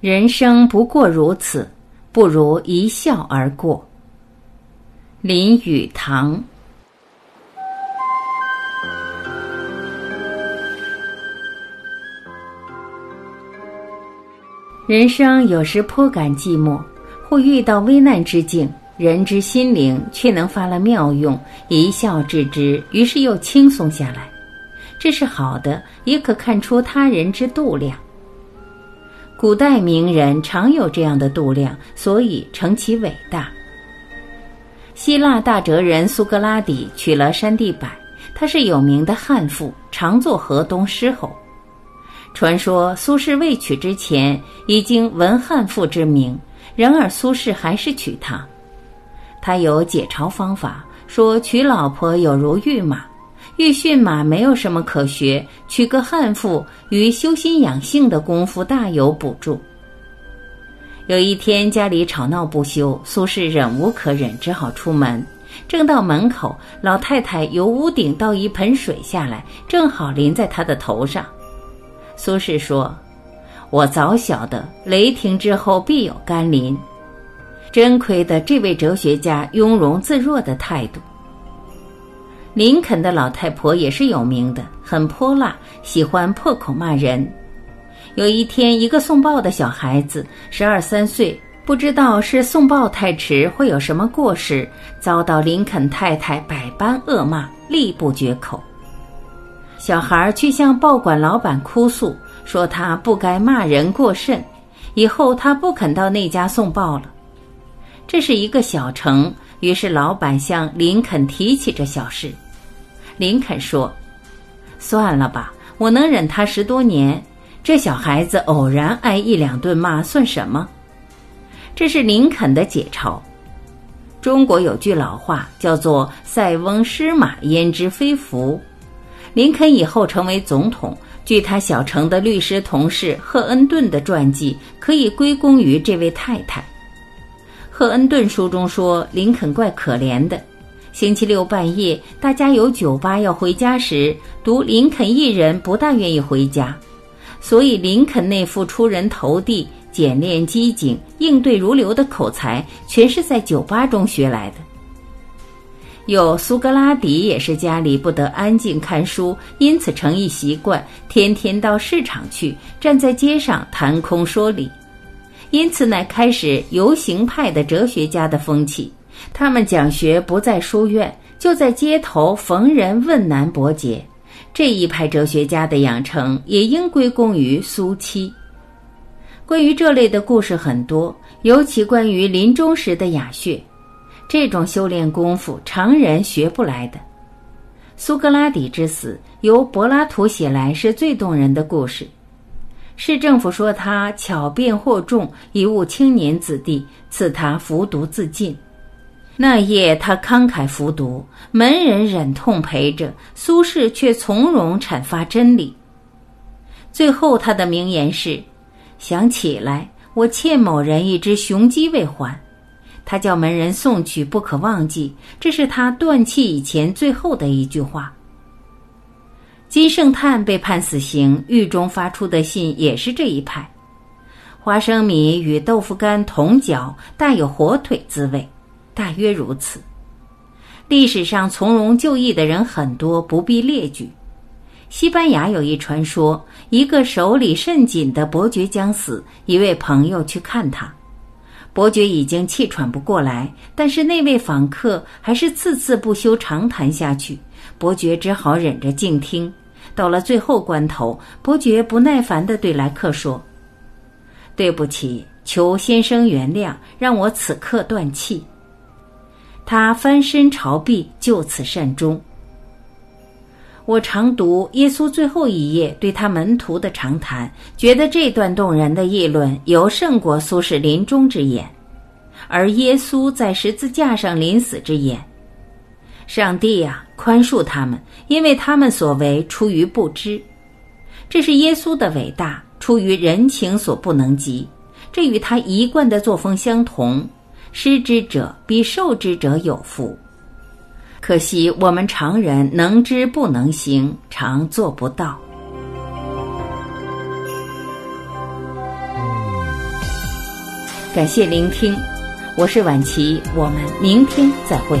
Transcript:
人生不过如此，不如一笑而过。林语堂。人生有时颇感寂寞，或遇到危难之境，人之心灵却能发了妙用，一笑置之，于是又轻松下来。这是好的，也可看出他人之度量。古代名人常有这样的度量，所以成其伟大。希腊大哲人苏格拉底娶了山地柏，他是有名的悍妇，常做河东狮吼。传说苏轼未娶之前已经闻悍妇之名，然而苏轼还是娶她。他有解嘲方法，说娶老婆有如御马。欲驯马没有什么可学，娶个悍妇与修心养性的功夫大有补助。有一天家里吵闹不休，苏轼忍无可忍，只好出门。正到门口，老太太由屋顶倒一盆水下来，正好淋在他的头上。苏轼说：“我早晓得雷霆之后必有甘霖。”真亏得这位哲学家雍容自若的态度。林肯的老太婆也是有名的，很泼辣，喜欢破口骂人。有一天，一个送报的小孩子，十二三岁，不知道是送报太迟，会有什么过失，遭到林肯太太百般恶骂，力不绝口。小孩去向报馆老板哭诉，说他不该骂人过甚，以后他不肯到那家送报了。这是一个小城，于是老板向林肯提起这小事。林肯说：“算了吧，我能忍他十多年。这小孩子偶然挨一两顿骂算什么？”这是林肯的解嘲。中国有句老话叫做“塞翁失马，焉知非福”。林肯以后成为总统，据他小城的律师同事赫恩顿的传记，可以归功于这位太太。赫恩顿书中说，林肯怪可怜的。星期六半夜，大家有酒吧要回家时，独林肯一人不大愿意回家，所以林肯那副出人头地、简练机警、应对如流的口才，全是在酒吧中学来的。有苏格拉底也是家里不得安静看书，因此成一习惯，天天到市场去，站在街上谈空说理，因此乃开始游行派的哲学家的风气。他们讲学不在书院，就在街头逢人问难驳解。这一派哲学家的养成也应归功于苏七。关于这类的故事很多，尤其关于临终时的哑穴，这种修炼功夫常人学不来的。苏格拉底之死由柏拉图写来是最动人的故事。市政府说他巧辩惑众，贻误青年子弟，赐他服毒自尽。那夜，他慷慨服毒，门人忍痛陪着，苏轼却从容阐发真理。最后，他的名言是：“想起来，我欠某人一只雄鸡未还。”他叫门人送去，不可忘记。这是他断气以前最后的一句话。金圣叹被判死刑，狱中发出的信也是这一派。花生米与豆腐干同嚼，带有火腿滋味。大约如此。历史上从容就义的人很多，不必列举。西班牙有一传说：一个手里甚紧的伯爵将死，一位朋友去看他，伯爵已经气喘不过来，但是那位访客还是次次不休长谈下去，伯爵只好忍着静听。到了最后关头，伯爵不耐烦地对来客说：“对不起，求先生原谅，让我此刻断气。”他翻身朝壁，就此善终。我常读耶稣最后一页对他门徒的长谈，觉得这段动人的议论尤胜过苏轼临终之言，而耶稣在十字架上临死之言：“上帝啊，宽恕他们，因为他们所为出于不知。”这是耶稣的伟大，出于人情所不能及，这与他一贯的作风相同。施之者比受之者有福，可惜我们常人能知不能行，常做不到。感谢聆听，我是晚琪，我们明天再会。